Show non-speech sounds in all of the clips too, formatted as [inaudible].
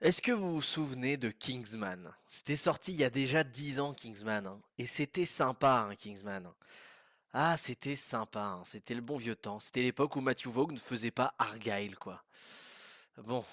Est-ce que vous vous souvenez de Kingsman? C'était sorti il y a déjà 10 ans, Kingsman, hein, et c'était sympa, hein, Kingsman. Ah, c'était sympa, hein, c'était le bon vieux temps. C'était l'époque où Matthew Vaughn ne faisait pas Argyle, quoi. Bon,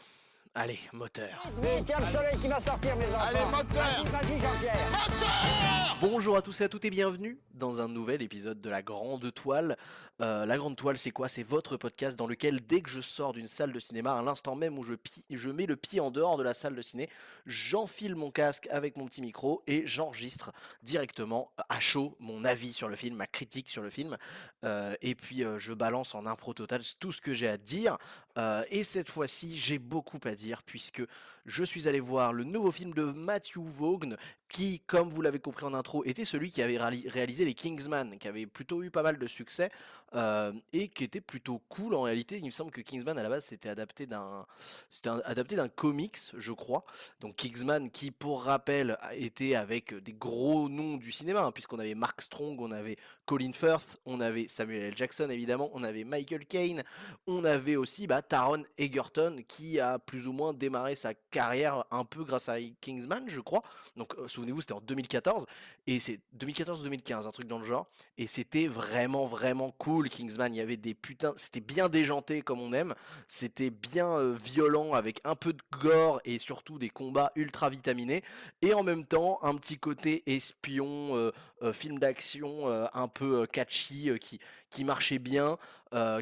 allez, moteur. Mais tiens le soleil qui va sortir, mes enfants. Allez, moteur Vas-y, vas-y, Jean-Pierre. Bonjour à tous et à toutes et bienvenue dans un nouvel épisode de La Grande Toile. Euh, la Grande Toile, c'est quoi? C'est votre podcast dans lequel, dès que je sors d'une salle de cinéma, à l'instant même où je, mets le pied en dehors de la salle de ciné, j'enfile mon casque avec mon petit micro et j'enregistre directement à chaud mon avis sur le film, ma critique sur le film. Euh, et puis euh, je balance en impro total tout ce que j'ai à dire. Euh, et cette fois-ci, j'ai beaucoup à puisque je suis allé voir le nouveau film de Matthew Vaughn qui, comme vous l'avez compris en intro, était celui qui avait réali- réalisé les Kingsman, qui avait plutôt eu pas mal de succès euh, et qui était plutôt cool en réalité. Il me semble que Kingsman à la base c'était adapté d'un, c'était adapté d'un comics, je crois. Donc Kingsman, qui pour rappel était avec des gros noms du cinéma, hein, puisqu'on avait Mark Strong, on avait Colin Firth, on avait Samuel L. Jackson évidemment, on avait Michael Caine, on avait aussi bah, Taron Egerton qui a plus ou moins démarré sa carrière un peu grâce à Kingsman, je crois. Donc euh, souvenez-vous, c'était en 2014 et c'est 2014-2015, un truc dans le genre. Et c'était vraiment vraiment cool Kingsman. Il y avait des putains, c'était bien déjanté comme on aime. C'était bien euh, violent avec un peu de gore et surtout des combats ultra vitaminés. Et en même temps un petit côté espion, euh, euh, film d'action un peu catchy qui qui marchait bien,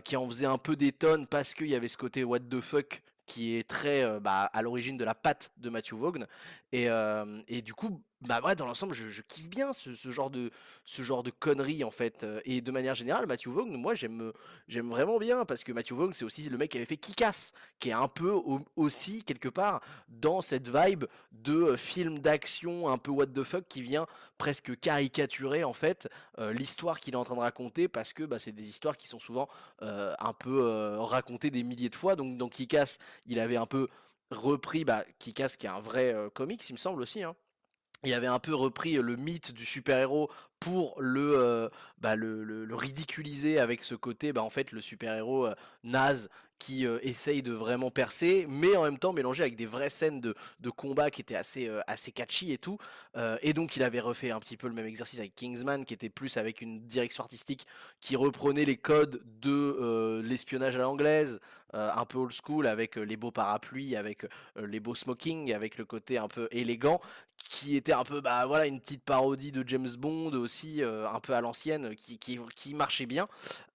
qui en faisait un peu des tonnes parce qu'il y avait ce côté what the fuck qui est très euh, bah, à l'origine de la patte de Matthew Vaughn. Et, euh, et du coup bah ouais dans l'ensemble je, kiffe bien ce, ce genre de ce genre de conneries en fait euh, et de manière générale Matthew Vaughn moi j'aime j'aime vraiment bien parce que Matthew Vaughn c'est aussi le mec qui avait fait Kick-Ass qui est un peu au- aussi quelque part dans cette vibe de euh, film d'action un peu what the fuck qui vient presque caricaturer en fait euh, l'histoire qu'il est en train de raconter parce que bah, c'est des histoires qui sont souvent un peu racontées des milliers de fois. Donc dans Kick-Ass il avait un peu repris bah, Kick-Ass qui est un vrai comics il me semble aussi hein il avait un peu repris le mythe du super-héros pour le, euh, bah, ridiculiser avec ce côté, bah, en fait, le super-héros euh, naze qui euh, essaye de vraiment percer, mais en même temps mélangé avec des vraies scènes de, de combat qui étaient assez, assez catchy et tout. Et donc, il avait refait un petit peu le même exercice avec Kingsman, qui était plus avec une direction artistique qui reprenait les codes de l'espionnage à l'anglaise, un peu old school, avec euh, les beaux parapluies, avec euh, les beaux smoking, avec le côté un peu élégant qui était un peu bah voilà une petite parodie de James Bond aussi euh, un peu à l'ancienne qui, qui, marchait bien.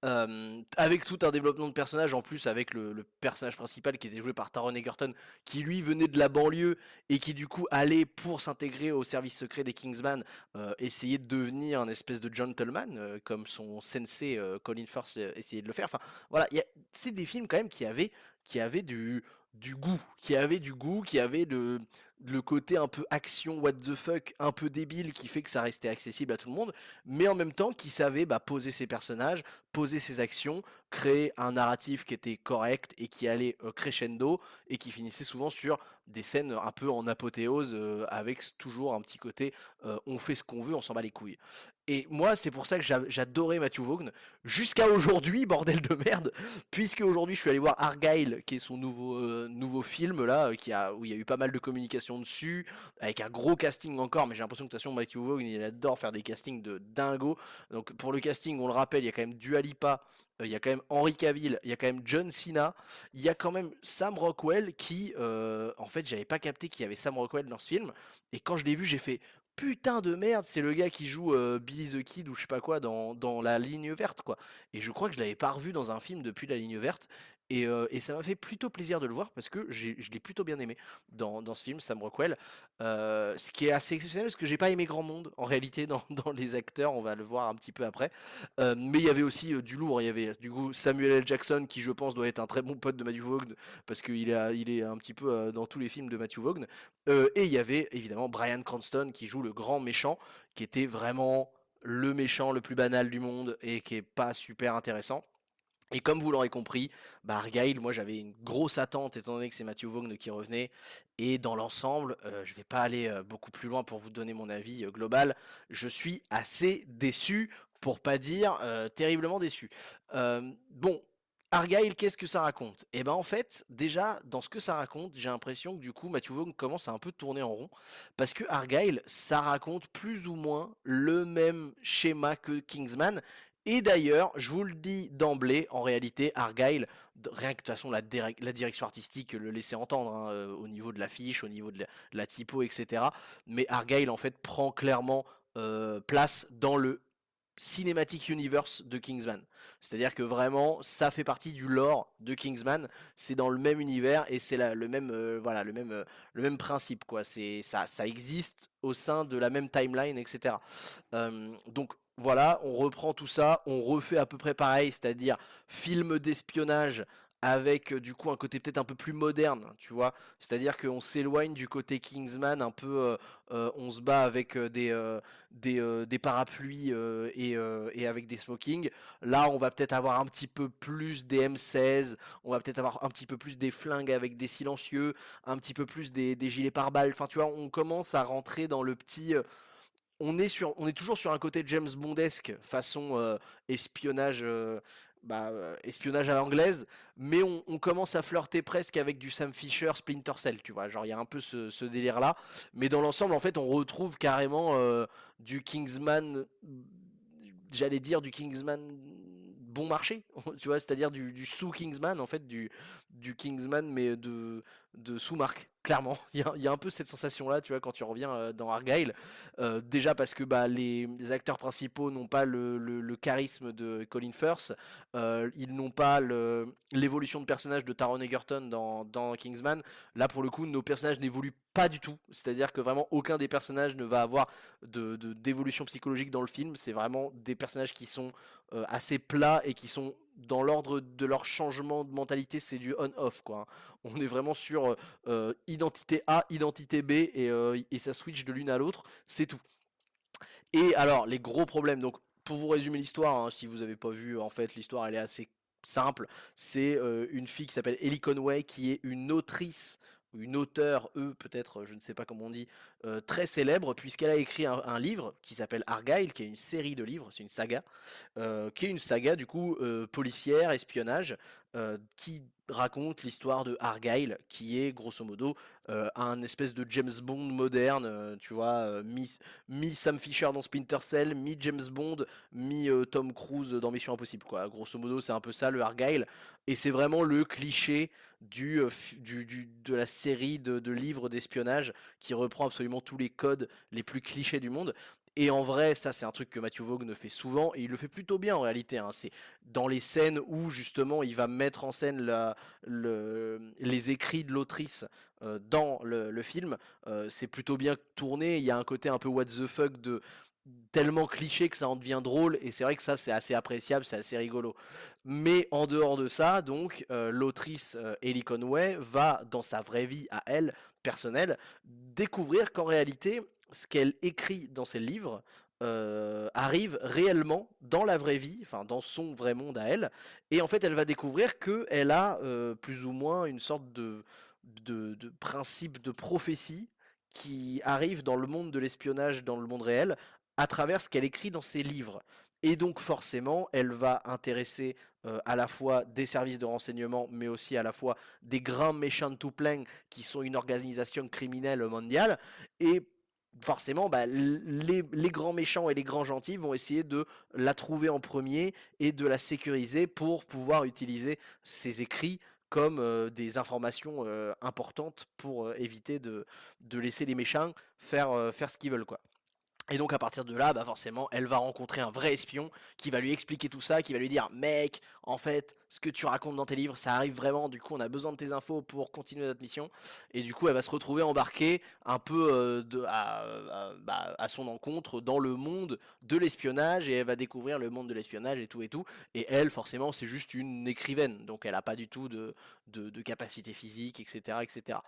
Euh, avec tout un développement de personnage en plus avec le, personnage principal qui était joué par Taron Egerton qui lui venait de la banlieue et qui du coup allait pour s'intégrer au service secret des Kingsman euh, essayer de devenir un espèce de gentleman euh, comme son sensei euh, Colin Firth euh, essayait de le faire. Enfin voilà c'est des films quand même qui avaient qui avaient du du goût qui avaient du goût qui avaient de le côté un peu action what the fuck un peu débile qui fait que ça restait accessible à tout le monde mais en même temps qui savait bah, poser ses personnages poser ses actions créer un narratif qui était correct et qui allait euh, crescendo et qui finissait souvent sur des scènes un peu en apothéose euh, avec toujours un petit côté euh, on fait ce qu'on veut on s'en bat les couilles. Et moi c'est pour ça que j'a- j'adorais Matthew Vaughn jusqu'à aujourd'hui bordel de merde puisque aujourd'hui je suis allé voir Argyle qui est son nouveau film là où il y a eu pas mal de communication dessus avec un gros casting encore mais j'ai l'impression que de toute façon Matthew Vaughn il adore faire des castings de dingo donc pour le casting on le rappelle il y a quand même Dua Lipa euh, il y a quand même Henry Cavill il y a quand même John Cena il y a quand même Sam Rockwell qui euh, en fait j'avais pas capté qu'il y avait Sam Rockwell dans ce film et quand je l'ai vu j'ai fait putain de merde, c'est le gars qui joue euh, Billy the Kid ou je sais pas quoi dans, dans la ligne verte quoi. Et je crois que je l'avais pas revu dans un film depuis la ligne verte. Et, euh, et ça m'a fait plutôt plaisir de le voir parce que je l'ai plutôt bien aimé dans, ce film, Sam Rockwell. Euh, ce qui est assez exceptionnel parce que j'ai pas aimé grand monde en réalité dans, [laughs] les acteurs, on va le voir un petit peu après. Euh, mais il y avait aussi du lourd, il y avait du coup Samuel L. Jackson qui je pense doit être un très bon pote de Matthew Vaughn parce qu'il est, un petit peu dans tous les films de Matthew Vaughn. Et il y avait évidemment Brian Cranston qui joue le grand méchant, qui était vraiment le méchant le plus banal du monde et qui est pas super intéressant. Et comme vous l'aurez compris, bah Argyle, moi j'avais une grosse attente étant donné que c'est Matthew Vaughn qui revenait. Et dans l'ensemble, euh, je vais pas aller euh, beaucoup plus loin pour vous donner mon avis euh, global. Je suis assez déçu, pour pas dire terriblement déçu. Bon, Argyle, qu'est-ce que ça raconte? Eh ben en fait, déjà dans ce que ça raconte, j'ai l'impression que du coup Matthew Vaughn commence à un peu tourner en rond parce que Argyle, ça raconte plus ou moins le même schéma que Kingsman. Et d'ailleurs, je vous le dis d'emblée, en réalité, Argyle, rien que de toute façon la, direction artistique le laissait entendre hein, euh, au niveau de l'affiche, au niveau de la, typo, etc. Mais Argyle en fait prend clairement euh, place dans le Cinematic Universe de Kingsman. C'est-à-dire que vraiment, ça fait partie du lore de Kingsman. C'est dans le même univers et c'est le même, euh, voilà, le même, le même principe quoi. C'est ça, ça existe au sein de la même timeline, etc. Donc voilà, on reprend tout ça, on refait à peu près pareil, c'est-à-dire film d'espionnage avec du coup un côté peut-être un peu plus moderne, tu vois. C'est-à-dire qu'on s'éloigne du côté Kingsman, un peu on se bat avec des, des, parapluies et, et, avec des smokings. Là, on va peut-être avoir un petit peu plus des M16, on va peut-être avoir un petit peu plus des flingues avec des silencieux, un petit peu plus des, des gilets pare-balles. Enfin, tu vois, on commence à rentrer dans le petit on est, sur, on est toujours sur un côté James Bondesque, façon espionnage, bah, espionnage à l'anglaise, mais on, commence à flirter presque avec du Sam Fisher, Splinter Cell, tu vois. Genre, il y a un peu ce, délire-là, mais dans l'ensemble, en fait, on retrouve carrément du Kingsman, j'allais dire du Kingsman bon marché, [laughs] tu vois, c'est-à-dire du, sous-Kingsman, en fait, du, du Kingsman, mais de, de sous-marque, clairement. [laughs] Il y, a, un peu cette sensation-là, tu vois, quand tu reviens dans Argyle. déjà parce que bah, les, acteurs principaux n'ont pas le, charisme de Colin Firth, ils n'ont pas l'évolution de personnage de Taron Egerton dans, dans, Kingsman. Là, pour le coup, nos personnages n'évoluent pas du tout. C'est-à-dire que vraiment aucun des personnages ne va avoir de, d'évolution psychologique dans le film. C'est vraiment des personnages qui sont assez plats et qui sont dans l'ordre de leur changement de mentalité, c'est du on-off quoi. On est vraiment sur euh, identité A, identité B euh, et, ça switch de l'une à l'autre, c'est tout. Et alors les gros problèmes, donc pour vous résumer l'histoire, hein, si vous n'avez pas vu, en fait l'histoire elle est assez simple. C'est euh, une fille qui s'appelle Ellie Conway qui est une autrice une auteure, eux peut-être, je ne sais pas comment on dit, très célèbre, puisqu'elle a écrit un, livre qui s'appelle Argyle, qui est une série de livres, c'est une saga, qui est une saga du coup policière, espionnage, qui raconte l'histoire de Argyle, qui est grosso modo un espèce de James Bond moderne, tu vois, mi, mi, Sam Fisher dans Splinter Cell, mi James Bond, mi Tom Cruise dans Mission Impossible, quoi. Grosso modo, c'est un peu ça le Argyle, et c'est vraiment le cliché du, du, de la série de, livres d'espionnage qui reprend absolument tous les codes les plus clichés du monde. Et en vrai, ça c'est un truc que Matthew ne fait souvent et il le fait plutôt bien en réalité. Hein. C'est dans les scènes où justement il va mettre en scène les écrits de l'autrice dans le, film. c'est plutôt bien tourné. Il y a un côté un peu what the fuck de tellement cliché que ça en devient drôle et c'est vrai que ça c'est assez appréciable, c'est assez rigolo. Mais en dehors de ça, donc euh, l'autrice euh, Ellie Conway va dans sa vraie vie à elle personnelle découvrir qu'en réalité ce qu'elle écrit dans ses livres arrive réellement dans la vraie vie, enfin dans son vrai monde à elle, et en fait elle va découvrir que elle a plus ou moins une sorte de, de, principe de prophétie qui arrive dans le monde de l'espionnage, dans le monde réel, à travers ce qu'elle écrit dans ses livres. Et donc forcément, elle va intéresser à la fois des services de renseignement, mais aussi à la fois des grands méchants tout plein qui sont une organisation criminelle mondiale. Et forcément, bah, les, grands méchants et les grands gentils vont essayer de la trouver en premier et de la sécuriser pour pouvoir utiliser ses écrits comme euh, des informations euh, importantes pour éviter de, laisser les méchants faire, faire ce qu'ils veulent. Et donc à partir de là, bah forcément, elle va rencontrer un vrai espion qui va lui expliquer tout ça, qui va lui dire mec, en fait, ce que tu racontes dans tes livres, ça arrive vraiment. Du coup, on a besoin de tes infos pour continuer notre mission. Et du coup, elle va se retrouver embarquée un peu euh, bah, à, son encontre dans le monde de l'espionnage et elle va découvrir le monde de l'espionnage et tout et tout. Et elle, forcément, c'est juste une écrivaine, donc elle n'a pas du tout de, de, de capacité physique, etc., etc.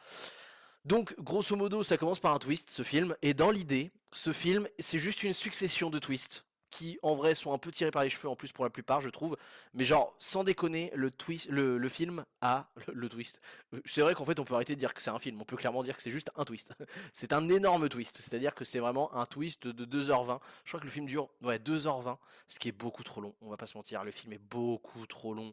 Donc, grosso modo, ça commence par un twist, ce film, et dans l'idée, ce film, c'est juste une succession de twists qui, en vrai, sont un peu tirés par les cheveux, en plus pour la plupart, je trouve. Mais genre, sans déconner, le twist, le, film a [laughs] le, twist. C'est vrai qu'en fait, on peut arrêter de dire que c'est un film. On peut clairement dire que c'est juste un twist. [laughs] c'est un énorme twist. C'est-à-dire que c'est vraiment un twist de 2h20. Je crois que le film dure, ouais, 2h20, ce qui est beaucoup trop long. On va pas se mentir, le film est beaucoup trop long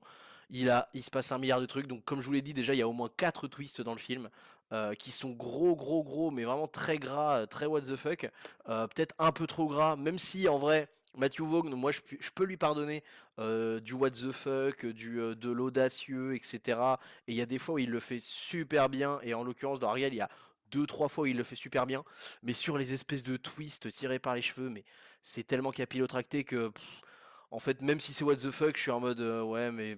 Il, a, il se passe un milliard de trucs. Donc, comme je vous l'ai dit, déjà, il y a au moins 4 twists dans le film. Euh, qui sont gros, gros, gros, mais vraiment très gras, très what the fuck. Euh, peut-être un peu trop gras, même si en vrai, Matthew Vaughn, moi je, peux lui pardonner euh, du what the fuck, du, de l'audacieux, etc. Et il y a des fois où il le fait super bien, et en l'occurrence dans Ariel, il y a deux, trois fois où il le fait super bien. Mais sur les espèces de twists tirés par les cheveux, mais c'est tellement capillotracté que. en fait, même si c'est what the fuck, je suis en mode ouais, mais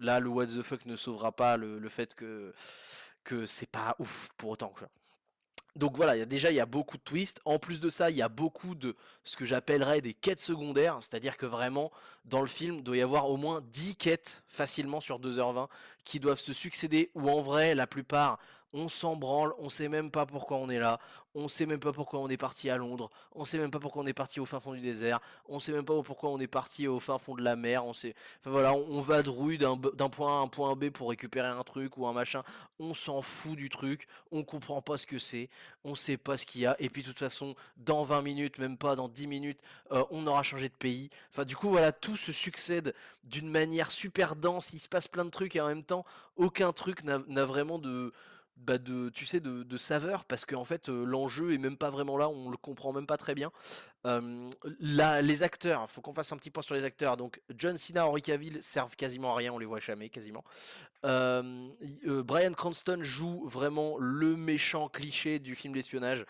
là, le what the fuck ne sauvera pas le fait que c'est pas ouf pour autant. Quoi. Donc voilà, y a, déjà il y a beaucoup de twists. En plus de ça, il y a beaucoup de ce que j'appellerais des quêtes secondaires. C'est-à-dire que vraiment, dans le film, doit y avoir au moins 10 quêtes facilement sur 2h20 qui doivent se succéder. Ou en vrai, la plupart on s'en branle, on sait même pas pourquoi on est là, on sait même pas pourquoi on est parti à Londres, on sait même pas pourquoi on est parti au fin fond du désert, on sait même pas pourquoi on est parti au fin fond de la mer, on sait, voilà, on, va vadrouille d'un point A à un point B pour récupérer un truc ou un machin, on s'en fout du truc, on comprend pas ce que c'est, on sait pas ce qu'il y a, et puis de toute façon, dans 20 minutes, même pas dans 10 minutes, euh, on aura changé de pays, enfin du coup voilà, tout se succède d'une manière super dense, il se passe plein de trucs et en même temps, aucun truc n'a vraiment de bah de, tu sais, de, saveur, parce qu'en fait, l'enjeu est même pas vraiment là, on le comprend même pas très bien. là, les acteurs, faut qu'on fasse un petit point sur les acteurs. Donc, John Cena, Henry Cavill servent quasiment à rien, on les voit jamais, quasiment. Brian Cranston joue vraiment le méchant cliché du film d'espionnage.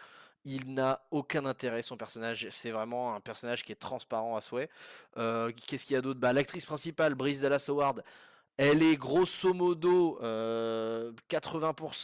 Il n'a aucun intérêt, son personnage. C'est vraiment un personnage qui est transparent à souhait. Qu'est-ce qu'il y a d'autre? Bah, L'actrice principale, Bryce Dallas Howard, elle est grosso modo 80%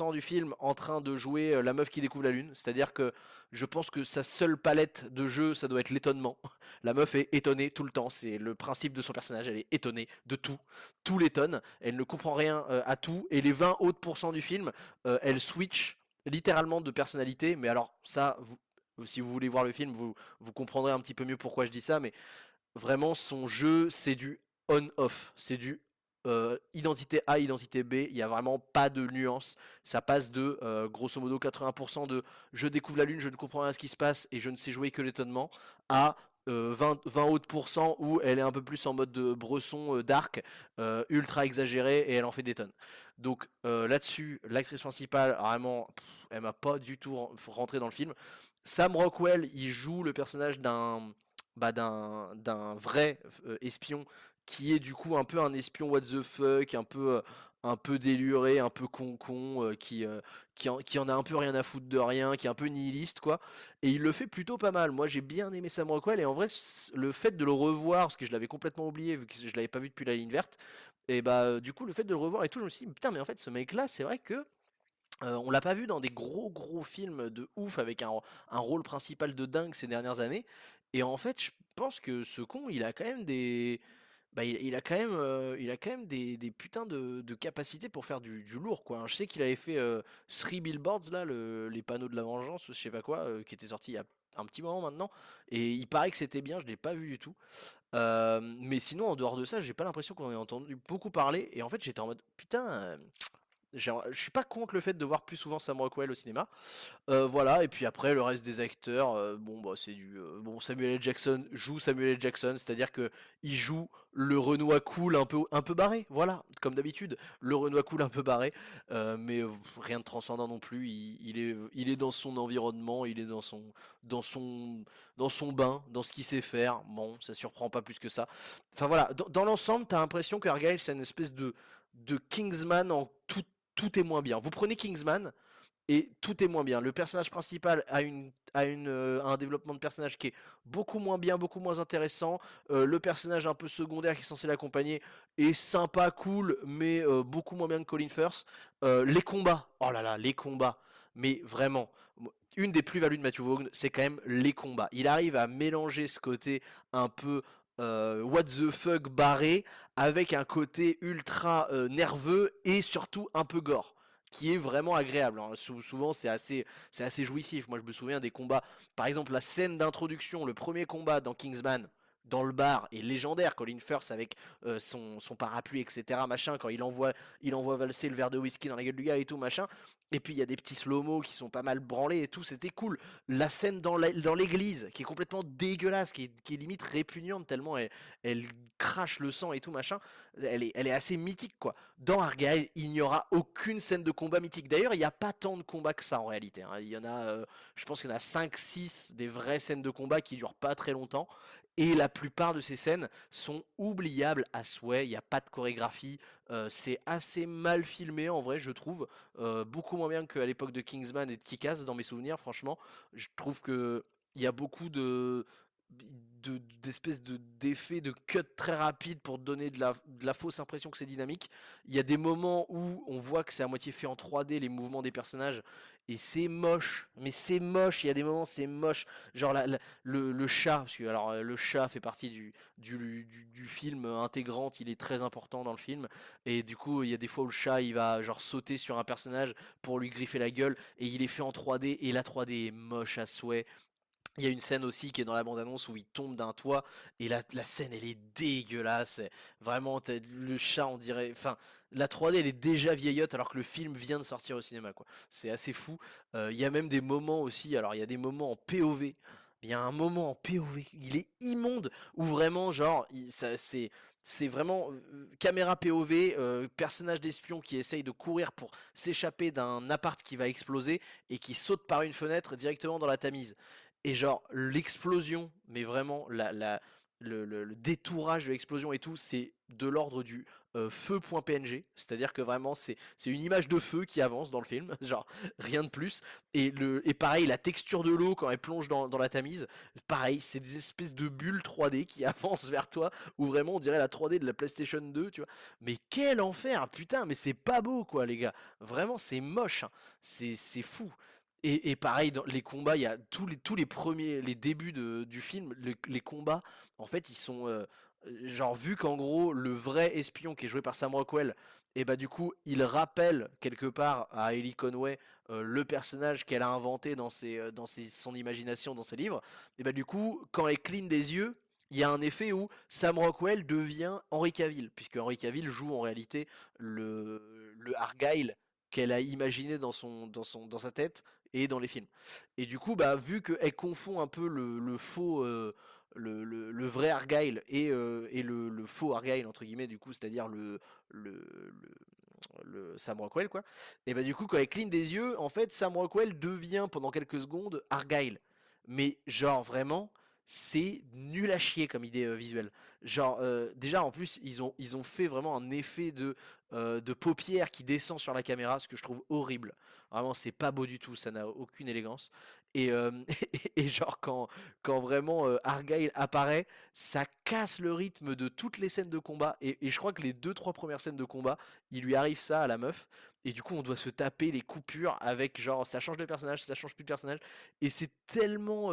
euh, du film en train de jouer euh, la meuf qui découvre la lune. C'est-à-dire que je pense que sa seule palette de jeu, ça doit être l'étonnement. [laughs] La meuf est étonnée tout le temps. C'est le principe de son personnage. Elle est étonnée de tout. Tout l'étonne. Elle ne comprend rien euh, à tout. Et les 20 autres pourcents du film, elle switch littéralement de personnalité. Mais alors, ça, si vous voulez voir le film, vous, vous comprendrez un petit peu mieux pourquoi je dis ça. Mais vraiment, son jeu, c'est du on-off. C'est du euh, identité A, identité B, il n'y a vraiment pas de nuance. Ça passe de euh, grosso modo 80% de je découvre la lune, je ne comprends rien à ce qui se passe et je ne sais jouer que l'étonnement à 20, euh, 20 autres pourcents où elle est un peu plus en mode de bresson dark, ultra exagéré et elle en fait des tonnes. Donc là-dessus, l'actrice principale, vraiment, elle m'a pas du tout rentré dans le film. Sam Rockwell, il joue le personnage d'un bah, d'un vrai espion qui est du coup un peu un espion what the fuck, un peu, euh, un peu déluré, un peu con-con, euh, qui, euh, qui, en, qui, en, a un peu rien à foutre de rien, qui est un peu nihiliste, quoi. Et il le fait plutôt pas mal. Moi, j'ai bien aimé Sam Rockwell, et en vrai, le fait de le revoir, parce que je l'avais complètement oublié, vu que je l'avais pas vu depuis la ligne verte, et bah, du coup, le fait de le revoir et tout, je me suis dit, putain, mais en fait, ce mec-là, c'est vrai que. on l'a pas vu dans des gros gros films de ouf avec un, un, rôle principal de dingue ces dernières années. Et en fait, je pense que ce con, il a quand même des, bah, il, a quand même, euh, il a quand même des, des putains de, de, capacités pour faire du, du lourd, quoi. Hein. Je sais qu'il avait fait euh, Three Billboards, là, le, les panneaux de la vengeance, je sais pas quoi, euh, qui était sorti il y a un petit moment maintenant, et il paraît que c'était bien, je l'ai pas vu du tout. mais sinon, en dehors de ça, j'ai pas l'impression qu'on ait entendu beaucoup parler, et en fait, j'étais en mode, putain, je suis pas contre le fait de voir plus souvent Sam Rockwell au cinéma. Euh, voilà, et puis après le reste des acteurs, euh, bon bah c'est du euh, bon Samuel L. Jackson joue Samuel L. Jackson, c'est-à-dire que il joue le Renoir cool un peu un peu barré, voilà, comme d'habitude, le Renoir cool un peu barré, mais rien de transcendant non plus. Il, est il est dans son environnement, il est dans son dans son dans son bain, dans ce qu'il sait faire. Bon, ça surprend pas plus que ça. Enfin voilà, dans, dans l'ensemble, t'as l'impression que Argyle c'est une espèce de de Kingsman en tout tout est moins bien. Vous prenez Kingsman et tout est moins bien. Le personnage principal a, une, euh, un développement de personnage qui est beaucoup moins bien, beaucoup moins intéressant. Euh, le personnage un peu secondaire qui est censé l'accompagner est sympa, cool, mais euh, beaucoup moins bien que Colin Firth. les combats, oh là là, les combats. Mais vraiment, une des plus-values de Matthew Vaughn, c'est quand même les combats. Il arrive à mélanger ce côté un peu euh, what the fuck barré avec un côté ultra euh, nerveux et surtout un peu gore qui est vraiment agréable. Hein. souvent c'est assez, c'est assez jouissif. Moi je me souviens des combats, par exemple la scène d'introduction, le premier combat dans Kingsman, dans le bar est légendaire. Colin Firth avec euh, son, son, parapluie, etc. Machin, quand il envoie, il envoie valser le verre de whisky dans la gueule du gars et tout, machin. Et puis il y a des petits slow-mo qui sont pas mal branlés et tout, c'était cool. La scène dans l'église, qui est complètement dégueulasse, qui est, limite répugnante tellement elle, elle, crache le sang et tout, machin, elle est, elle est assez mythique, quoi. Dans Argyle, il n'y aura aucune scène de combat mythique. D'ailleurs, il n'y a pas tant de combats que ça en réalité. Hein. Il y en a, euh, je pense qu'il y en a 5-6 des vraies scènes de combat qui durent pas très longtemps. Et la plupart de ces scènes sont oubliables à souhait, il n'y a pas de chorégraphie, euh, c'est assez mal filmé en vrai je trouve, euh, beaucoup moins bien qu'à l'époque de Kingsman et de Kick-Ass dans mes souvenirs franchement, je trouve que il y a beaucoup de d'espèces de, d'effets de cut très rapides pour donner de la, de la fausse impression que c'est dynamique. Il y a des moments où on voit que c'est à moitié fait en 3D les mouvements des personnages et c'est moche, mais c'est moche. Il y a des moments c'est moche, genre le, le, chat, parce que alors le chat fait partie du, du, du, du, film intégrante, il est très important dans le film et du coup il y a des fois où le chat il va genre sauter sur un personnage pour lui griffer la gueule et il est fait en 3D et la 3D est moche à souhait. Il y a une scène aussi qui est dans la bande-annonce où il tombe d'un toit et la, scène elle est dégueulasse. Vraiment, le chat on dirait. Enfin, la 3D elle est déjà vieillotte alors que le film vient de sortir au cinéma quoi. C'est assez fou. Euh, il y a même des moments aussi. Alors il y a des moments en POV. Il y a un moment en POV, il est immonde où vraiment genre c'est c'est vraiment euh, caméra POV, euh, personnage d'espion qui essaye de courir pour s'échapper d'un appart qui va exploser et qui saute par une fenêtre directement dans la Tamise. Et genre, l'explosion, mais vraiment, la, le, détourage de l'explosion et tout, c'est de l'ordre du euh, feu.png, c'est-à-dire que vraiment c'est une image de feu qui avance dans le film, [laughs] genre rien de plus. Et, le, et pareil, la texture de l'eau quand elle plonge dans, dans la Tamise, pareil, c'est des espèces de bulles 3D qui [laughs] avancent vers toi, où vraiment on dirait la 3D de la PlayStation 2, tu vois. Mais quel enfer, putain, mais c'est pas beau quoi les gars, vraiment c'est moche, hein. c'est fou. Et, pareil, dans les combats, il y a tous les, tous les premiers, les débuts de, du film, les, combats, en fait, ils sont. Euh, genre, vu qu'en gros, le vrai espion qui est joué par Sam Rockwell, et bah du coup, il rappelle quelque part à Ellie Conway euh, le personnage qu'elle a inventé dans, ses, euh, dans ses, son imagination, dans ses livres. Et bah du coup, quand elle cligne des yeux, il y a un effet où Sam Rockwell devient Henry Cavill, puisque Henry Cavill joue en réalité le, le Argyle qu'elle a imaginé dans, son, dans, son, dans sa tête et dans les films. Et du coup, bah, vu qu'elle confond un peu le, le faux, euh, le, le, vrai Argyle et, euh, et le, le, faux Argyle, entre guillemets, du coup, c'est-à-dire le, le, le, Sam Rockwell, quoi. Et bah, du coup, quand elle cligne des yeux, en fait, Sam Rockwell devient pendant quelques secondes Argyle. Mais genre, vraiment, c'est nul à chier comme idée euh, visuelle. Genre, euh, déjà en plus, ils ont, ils ont fait vraiment un effet de, euh, de paupière qui descend sur la caméra, ce que je trouve horrible. Vraiment, c'est pas beau du tout, ça n'a aucune élégance. Et, [laughs] et, genre, quand, quand vraiment Argyle apparaît, ça casse le rythme de toutes les scènes de combat. Et, et je crois que les deux, trois premières scènes de combat, il lui arrive ça à la meuf. Et du coup, on doit se taper les coupures avec genre, ça change de personnage, ça change plus de personnage. Et c'est tellement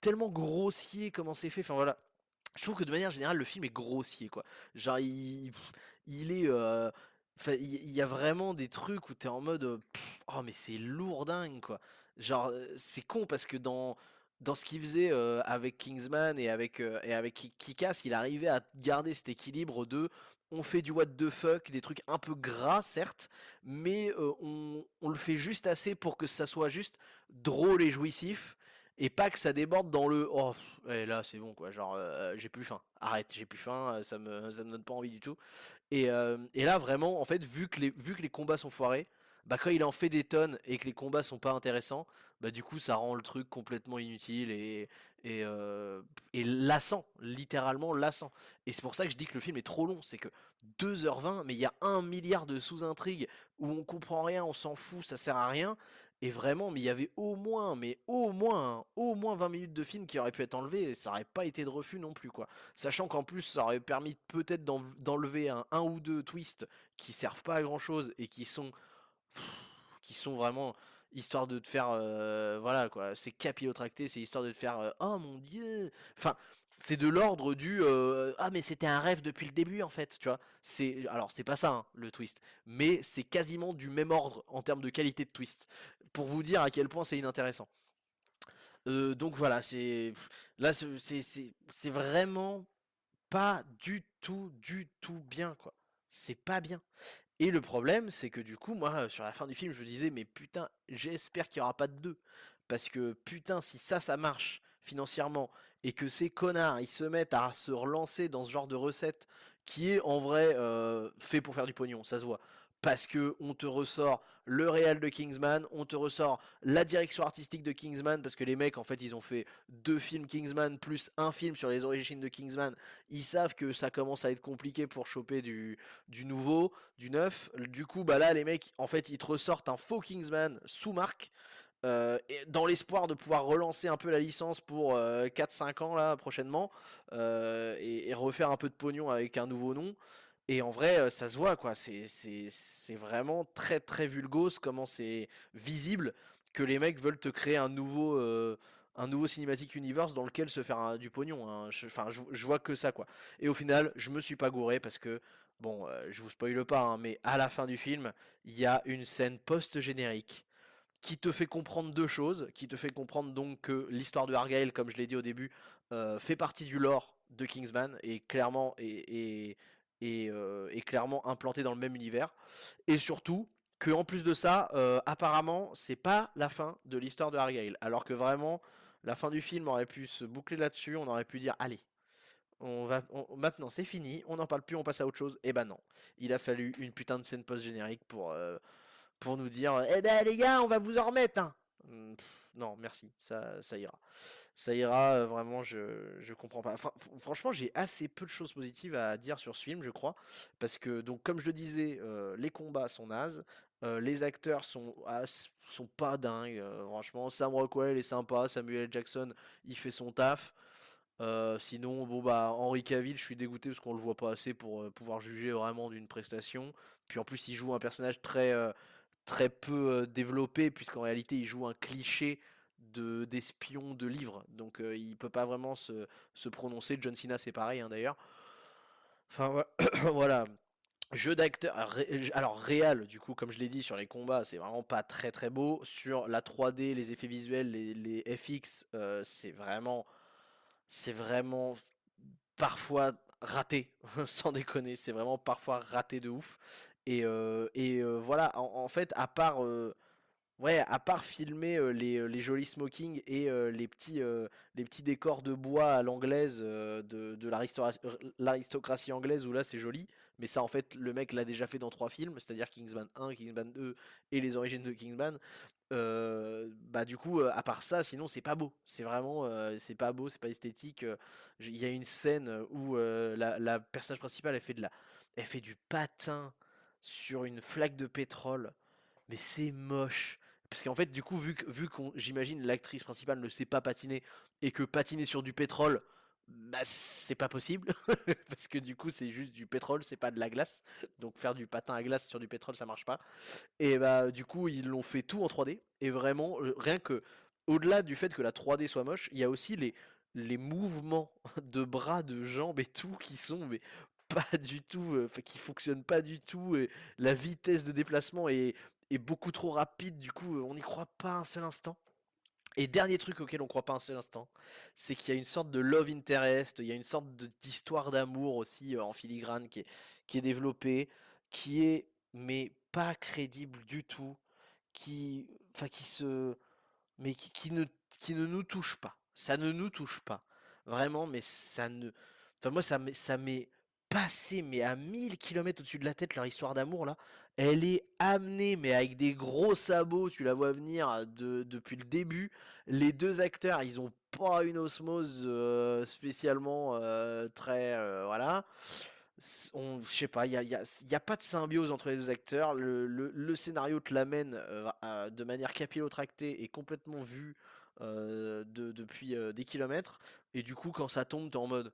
tellement grossier comment c'est fait. Enfin voilà. Je trouve que de manière générale, le film est grossier, quoi. Genre, il, il est. Euh, il y a vraiment des trucs où t'es en mode. Pff, oh, mais c'est lourdingue, quoi. Genre, c'est con parce que dans, dans ce qu'il faisait euh, avec Kingsman et avec, euh, et avec Kikas, il arrivait à garder cet équilibre de. On fait du what the fuck, des trucs un peu gras, certes, mais euh, on, on le fait juste assez pour que ça soit juste drôle et jouissif et pas que ça déborde dans le oh là c'est bon quoi genre euh, j'ai plus faim. Arrête j'ai plus faim ça me ça me donne pas envie du tout. Et, euh, et là vraiment en fait vu que les vu que les combats sont foirés bah quand il en fait des tonnes et que les combats sont pas intéressants bah du coup ça rend le truc complètement inutile et et, euh, et lassant littéralement lassant. Et c'est pour ça que je dis que le film est trop long c'est que 2h20 mais il y a un milliard de sous-intrigues où on comprend rien on s'en fout ça sert à rien et vraiment, mais il y avait au moins, mais au moins, au moins 20 minutes de film qui auraient pu être enlevées et ça aurait pas été de refus non plus, quoi. Sachant qu'en plus, ça aurait permis peut-être d'enlever un, un, ou deux twists qui servent pas à grand chose et qui sont, qui sont vraiment histoire de te faire, euh, voilà, quoi. C'est capillotracté, c'est histoire de te faire, euh, oh mon dieu. Enfin, c'est de l'ordre du euh, ah mais c'était un rêve depuis le début en fait tu vois c'est alors c'est pas ça hein, le twist mais c'est quasiment du même ordre en termes de qualité de twist pour vous dire à quel point c'est inintéressant Euh, donc voilà, c'est là c'est vraiment pas du tout du tout bien quoi. C'est pas bien. Et le problème, c'est que du coup, moi, sur la fin du film, je disais, mais putain, j'espère qu'il n'y aura pas de deux. Parce que putain, si ça, ça marche financièrement, et que ces connards, ils se mettent à se relancer dans ce genre de recette qui est en vrai euh, fait pour faire du pognon, ça se voit parce que on te ressort le réel de Kingsman, on te ressort la direction artistique de Kingsman, parce que les mecs en fait ils ont fait deux films Kingsman plus un film sur les origines de Kingsman. Ils savent que ça commence à être compliqué pour choper du, du nouveau, du neuf. Du coup bah là les mecs en fait ils te ressortent un faux Kingsman sous marque. Euh, dans l'espoir de pouvoir relancer un peu la licence pour 4-5 euh, ans là prochainement euh, et, refaire un peu de pognon avec un nouveau nom. Et en vrai, euh, ça se voit, quoi. C'est vraiment très très vulgose, comment c'est visible que les mecs veulent te créer un nouveau, euh, un nouveau cinématique universe dans lequel se faire du pognon. Hein. Enfin, je, vois que ça, quoi. Et au final, je me suis pas gouré parce que, bon, euh, je vous spoile pas, hein, mais à la fin du film, il y a une scène post-générique qui te fait comprendre deux choses, qui te fait comprendre donc que l'histoire de Argyle, comme je l'ai dit au début, fait partie du lore de Kingsman et clairement et, est, clairement implanté dans le même univers. Et surtout, que en plus de ça, apparemment, c'est pas la fin de l'histoire de Argyle. Alors que vraiment, la fin du film aurait pu se boucler là-dessus, on aurait pu dire, allez, on va, maintenant c'est fini, on n'en parle plus, on passe à autre chose. Et eh ben non, il a fallu une putain de scène post-générique pour, pour nous dire, eh ben les gars, on va vous en remettre. Hein. Mmh, non, merci, ça ira ça ira, vraiment, je, je comprends pas. franchement, j'ai assez peu de choses positives à dire sur ce film, je crois. Parce que, donc, comme je le disais, les combats sont nazes. les acteurs sont, sont pas dingues. franchement, Sam Rockwell est sympa. Samuel. Jackson, il fait son taf. sinon, bon, bah, Henry Cavill, je suis dégoûté parce qu'on le voit pas assez pour pouvoir juger vraiment d'une prestation. Puis en plus, il joue un personnage très, très peu développé, puisqu'en réalité, il joue un cliché de d'espion de livres. Donc euh, il peut pas vraiment se, se prononcer. John Cena c'est pareil hein, d'ailleurs. Enfin voilà. [coughs] Jeu d'acteur, alors réel du coup comme je l'ai dit sur les combats c'est vraiment pas très très beau. Sur la 3D, les effets visuels, les, FX euh, c'est vraiment c'est vraiment parfois raté, [laughs] sans déconner, c'est vraiment parfois raté de ouf. Et, euh, et voilà, en, fait, à part Ouais, à part filmer les, les, jolis smokings et les, petits, les petits décors de bois à l'anglaise de, de l'aristocratie anglaise où là c'est joli, mais ça en fait le mec l'a déjà fait dans trois films, c'est-à-dire Kingsman 1, Kingsman 2 et les origines de Kingsman. bah du coup, à part ça, sinon c'est pas beau. C'est vraiment, c'est pas beau, c'est pas esthétique. Il y a une scène où la, la personnage principale elle fait de la, elle fait du patin sur une flaque de pétrole mais c'est moche. Parce qu'en fait, du coup, vu que, vu qu'on, j'imagine, l'actrice principale ne sait pas patiner et que patiner sur du pétrole, bah, c'est pas possible. [laughs] Parce que du coup, c'est juste du pétrole, c'est pas de la glace. Donc faire du patin à glace sur du pétrole, ça marche pas. Et bah, du coup, ils l'ont fait tout en 3D. Et vraiment, euh, rien que, au-delà du fait que la 3D soit moche, il y a aussi les, les mouvements [laughs] de bras, de jambes et tout qui sont mais pas du tout, euh, qui fonctionnent pas du tout. Et la vitesse de déplacement est est beaucoup trop rapide, du coup on n'y croit pas un seul instant. Et dernier truc auquel on croit pas un seul instant, c'est qu'il y a une sorte de love interest, il y a une sorte d'histoire d'amour aussi en filigrane qui est, qui est développée, qui est mais pas crédible du tout, qui, enfin qui se, mais qui, qui, ne, qui ne nous touche pas. Ça ne nous touche pas, vraiment, mais ça ne, enfin moi ça ça met passer mais à 1000 km au-dessus de la tête leur histoire d'amour là. Elle est amenée mais avec des gros sabots, tu la vois venir de, depuis le début. Les deux acteurs, ils ont pas une osmose euh, spécialement euh, très euh, voilà. On, je sais pas, il y a, y, a, y a, pas de symbiose entre les deux acteurs. Le, scénario te l'amène de manière capillotractée et complètement vu de, depuis des kilomètres. Et du coup, quand ça tombe, t'es en mode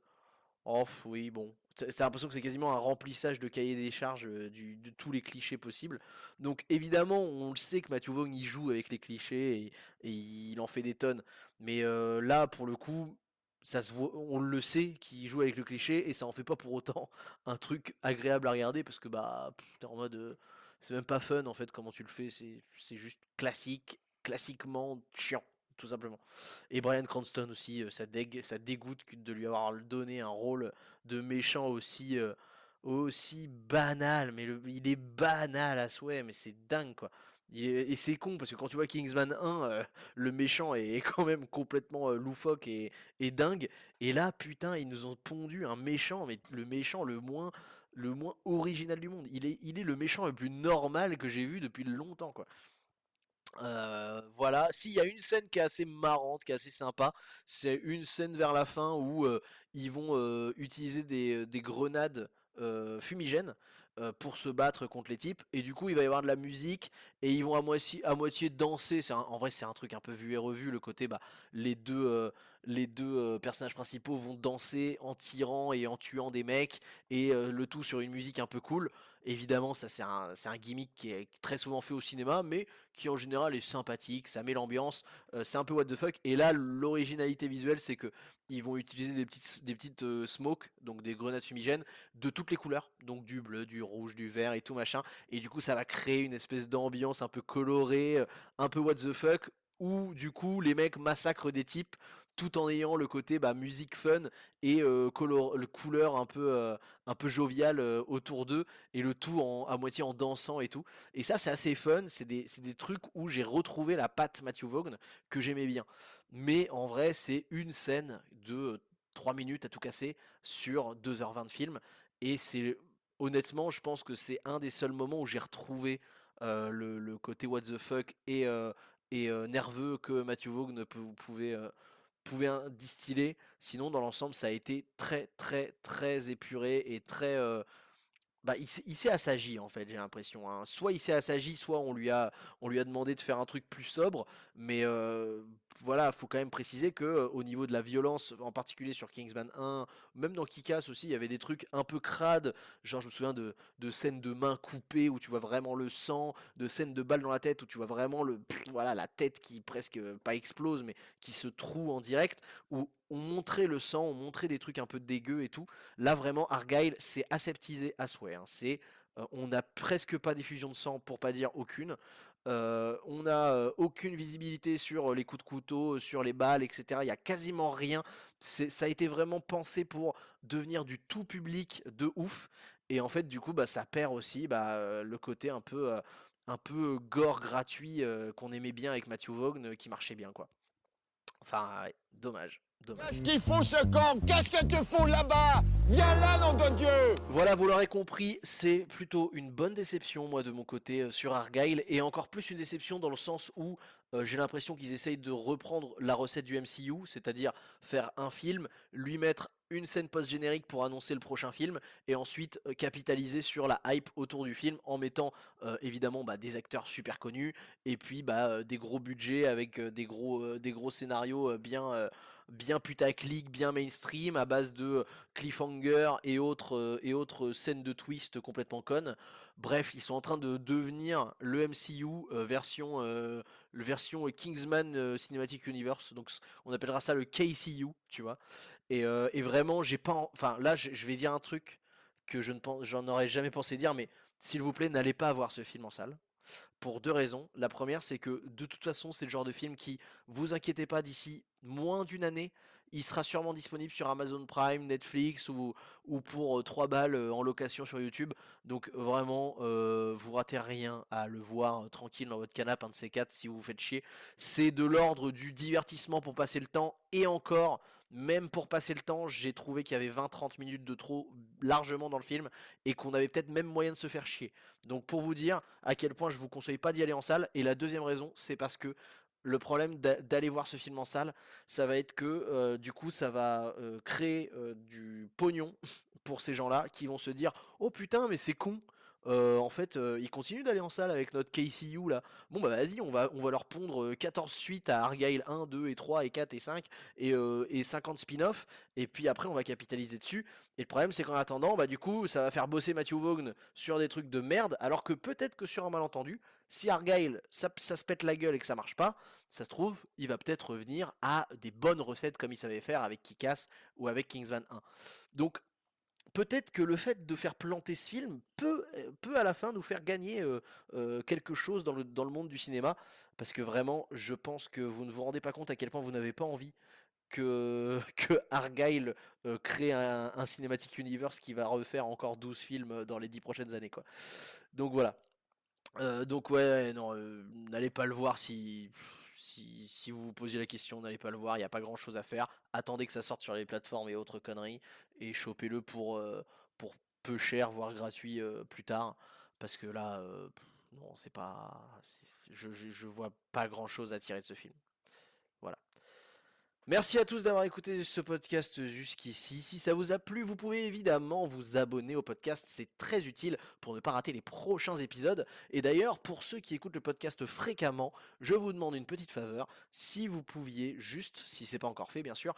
Oh oui, bon. C'est l'impression que c'est quasiment un remplissage de cahier des charges euh, de tous les clichés possibles. Donc évidemment, on le sait que Matthew Vaughn il joue avec les clichés et, il en fait des tonnes. Mais euh, là, pour le coup, ça se voit, on le sait qu'il joue avec le cliché et ça en fait pas pour autant [laughs] un truc agréable à regarder parce que bah t'es en mode euh, c'est même pas fun en fait comment tu le fais, c'est juste classique, classiquement chiant. Tout simplement. Et Brian Cranston aussi, euh, ça, ça dégoûte de lui avoir donné un rôle de méchant aussi, euh, aussi banal, mais il est banal à souhait, mais c'est dingue quoi. et c'est con parce que quand tu vois Kingsman 1, euh, le méchant est quand même complètement loufoque et, et, dingue. Et là, putain, ils nous ont pondu un méchant, mais le méchant le moins, le moins original du monde. Il est, il est le méchant le plus normal que j'ai vu depuis longtemps quoi. Euh, voilà, s'il y a une scène qui est assez marrante, qui est assez sympa, c'est une scène vers la fin où euh, ils vont euh, utiliser des, des grenades fumigènes pour se battre contre les types. Et du coup, il va y avoir de la musique et ils vont à moitié, à moitié danser. en vrai, c'est un truc un peu vu et revu. Le côté, bah, les deux, les deux personnages principaux vont danser en tirant et en tuant des mecs et le tout sur une musique un peu cool. Évidemment, ça c'est un, gimmick qui est très souvent fait au cinéma, mais qui en général est sympathique, ça met l'ambiance, c'est un peu what the fuck. Et là, l'originalité visuelle, c'est que ils vont utiliser des petites, des petites smokes, donc des grenades fumigènes, de toutes les couleurs, donc du bleu, du rouge, du vert et tout machin. Et du coup, ça va créer une espèce d'ambiance un peu colorée, un peu what the fuck, où du coup les mecs massacrent des types tout en ayant le côté bah, musique fun et euh, le couleur un peu, euh, un peu jovial euh, autour d'eux et le tout en, à moitié en dansant et tout. Et ça c'est assez fun, c'est des, des, trucs où j'ai retrouvé la patte Matthew Vaughn que j'aimais bien. Mais en vrai c'est une scène de 3 minutes à tout casser sur 2h20 de film et c'est honnêtement je pense que c'est un des seuls moments où j'ai retrouvé le, le, côté what the fuck et, et nerveux que Matthew Vaughn pouvez pouvait distiller. Sinon, dans l'ensemble, ça a été très, très, très épuré et très. Euh, bah, il s'est assagi en fait, j'ai l'impression. Hein. Soit il s'est assagi, soit on lui a, on lui a demandé de faire un truc plus sobre. Mais euh, voilà, faut quand même préciser que euh, au niveau de la violence, en particulier sur Kingsman 1, même dans Kikas aussi, il y avait des trucs un peu crades. Genre, je me souviens de, scènes de mains coupées où tu vois vraiment le sang, de scènes de balles dans la tête où tu vois vraiment le, voilà, la tête qui presque euh, pas explose, mais qui se troue en direct. Où on montrait le sang, on montrait des trucs un peu dégueux et tout. Là, vraiment, Argyle s'est aseptisé à souhait. Hein. C'est euh, on n'a presque pas diffusion de sang, pour pas dire aucune. Euh, on n'a aucune visibilité sur les coups de couteau, sur les balles, etc. Il n'y a quasiment rien. Ça a été vraiment pensé pour devenir du tout public de ouf. Et en fait, du coup, bah, ça perd aussi bah, le côté un peu, gore gratuit qu'on aimait bien avec Matthew Vaughn, qui marchait bien, quoi. Enfin, dommage. Qu'est-ce qu'il faut ce camp Qu'est-ce que tu fous là-bas? Viens là, nom de Dieu Voilà, vous l'aurez compris, c'est plutôt une bonne déception, moi, de mon côté, euh, sur Argyle, et encore plus une déception dans le sens où euh, j'ai l'impression qu'ils essayent de reprendre la recette du MCU, c'est-à-dire faire un film, lui mettre une scène post-générique pour annoncer le prochain film et ensuite euh, capitaliser sur la hype autour du film en mettant évidemment bah, des acteurs super connus et puis bah, des gros budgets avec des, gros, des gros scénarios bien bien putaclic, bien mainstream, à base de cliffhanger et autres, euh, et autres scènes de twist complètement connes. Bref, ils sont en train de devenir le MCU euh, version, euh, version Kingsman Cinematic Universe. Donc on appellera ça le KCU, tu vois. Et, et vraiment, j'ai pas. Enfin, là, je vais dire un truc que je ne pense, j'en aurais jamais pensé dire, mais s'il vous plaît, n'allez pas voir ce film en salle pour deux raisons. La première, c'est que de toute façon, c'est le genre de film qui, vous inquiétez pas, d'ici moins d'une année, il sera sûrement disponible sur Amazon Prime, Netflix ou, ou pour 3 euh, balles euh, en location sur YouTube. Donc vraiment, euh, vous ratez rien à le voir tranquille dans votre canapé, un de ces quatre, si vous vous faites chier. C'est de l'ordre du divertissement pour passer le temps. Et encore, même pour passer le temps, j'ai trouvé qu'il y avait 20-30 minutes de trop largement dans le film et qu'on avait peut-être même moyen de se faire chier. Donc pour vous dire à quel point je vous conseille pas d'y aller en salle. Et la deuxième raison, c'est parce que le problème d'aller voir ce film en salle, ça va être que euh, du coup, ça va euh, créer euh, du pognon [laughs] pour ces gens-là qui vont se dire Oh putain, mais c'est con, euh, en fait, euh, ils continuent d'aller en salle avec notre KCU là. Bon bah vas-y, on va, on va leur pondre 14 euh, suites à Argyle 1, 2 et 3 et 4 et 5 et, et 50 spin-off. Et puis après, on va capitaliser dessus. Et le problème, c'est qu'en attendant, bah du coup, ça va faire bosser Matthew Vaughn sur des trucs de merde. Alors que peut-être que sur un malentendu, si Argyle ça, ça, se pète la gueule et que ça marche pas, ça se trouve, il va peut-être revenir à des bonnes recettes comme il savait faire avec Kikas ou avec Kingsman 1. Donc peut-être que le fait de faire planter ce film peut, euh, peut à la fin nous faire gagner euh, euh, quelque chose dans le, dans le monde du cinéma. Parce que vraiment, je pense que vous ne vous rendez pas compte à quel point vous n'avez pas envie que, [laughs] que Argyle crée un, un Cinematic Universe qui va refaire encore 12 films dans les 10 prochaines années. Quoi. Donc voilà. Donc ouais, non, n'allez pas le voir si, si, vous vous posiez la question, n'allez pas le voir, il n'y a pas grand chose à faire. Attendez que ça sorte sur les plateformes et autres conneries et chopez-le pour, euh, pour peu cher, voire gratuit euh, plus tard. Parce que là, euh, non, c'est pas. Je, je, je vois pas grand chose à tirer de ce film. Merci à tous d'avoir écouté ce podcast jusqu'ici. Si ça vous a plu, vous pouvez évidemment vous abonner au podcast, c'est très utile pour ne pas rater les prochains épisodes. Et d'ailleurs, pour ceux qui écoutent le podcast fréquemment, je vous demande une petite faveur, si vous pouviez juste, si c'est pas encore fait bien sûr,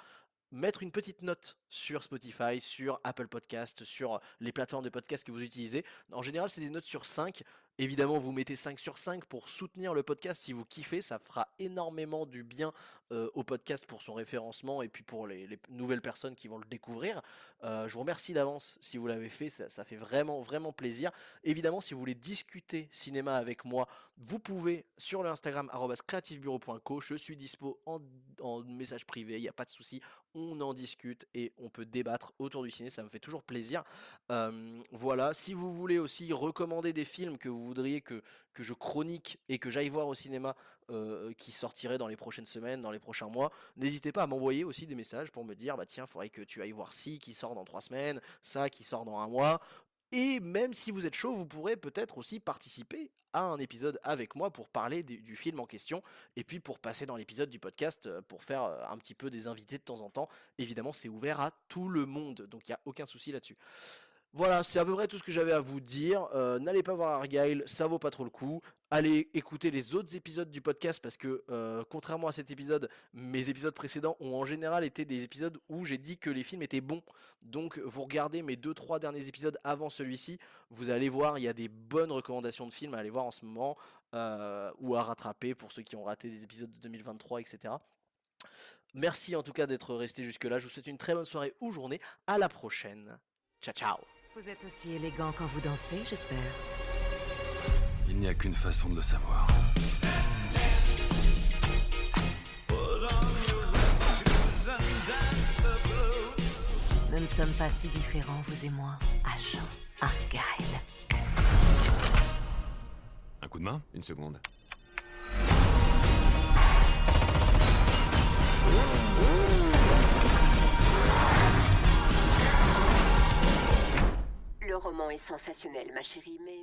mettre une petite note sur Spotify, sur Apple Podcast, sur les plateformes de podcast que vous utilisez. En général, c'est des notes sur 5. Évidemment, vous mettez 5 sur 5 pour soutenir le podcast si vous kiffez. Ça fera énormément du bien euh, au podcast pour son référencement et puis pour les, les nouvelles personnes qui vont le découvrir. Euh, je vous remercie d'avance si vous l'avez fait. Ça, fait vraiment, vraiment plaisir. Évidemment, si vous voulez discuter cinéma avec moi, vous pouvez sur le Instagram creativebureau.co. Je suis dispo en, en message privé, il n'y a pas de souci. On en discute et on peut débattre autour du ciné. Ça me fait toujours plaisir. Voilà. Si vous voulez aussi recommander des films que vous voudriez que, que je chronique et que j'aille voir au cinéma euh, qui sortiraient dans les prochaines semaines, dans les prochains mois, n'hésitez pas à m'envoyer aussi des messages pour me dire bah tiens, faudrait que tu ailles voir ci qui sort dans trois semaines, ça qui sort dans un mois. Et même si vous êtes chaud, vous pourrez peut-être aussi participer à un épisode avec moi pour parler du, film en question et puis pour passer dans l'épisode du podcast euh, pour faire euh, un petit peu des invités de temps en temps. Évidemment, c'est ouvert à tout le monde, donc il n'y a aucun souci là-dessus. Voilà, c'est à peu près tout ce que j'avais à vous dire. Euh, N'allez pas voir Argyle, ça vaut pas trop le coup. Allez écouter les autres épisodes du podcast parce que, euh, contrairement à cet épisode, mes épisodes précédents ont en général été des épisodes où j'ai dit que les films étaient bons. Donc, vous regardez mes 2-3 derniers épisodes avant celui-ci, vous allez voir, il y a des bonnes recommandations de films à aller voir en ce moment euh, ou à rattraper pour ceux qui ont raté des épisodes de 2023, etc. Merci en tout cas d'être resté jusque-là. Je vous souhaite une très bonne soirée ou journée. À la prochaine. Ciao, ciao. Vous êtes aussi élégant quand vous dansez, j'espère. Il n'y a qu'une façon de le savoir. Nous ne sommes pas si différents, vous et moi, agent Argyle. Un coup de main Une seconde. Le roman est sensationnel, ma chérie, mais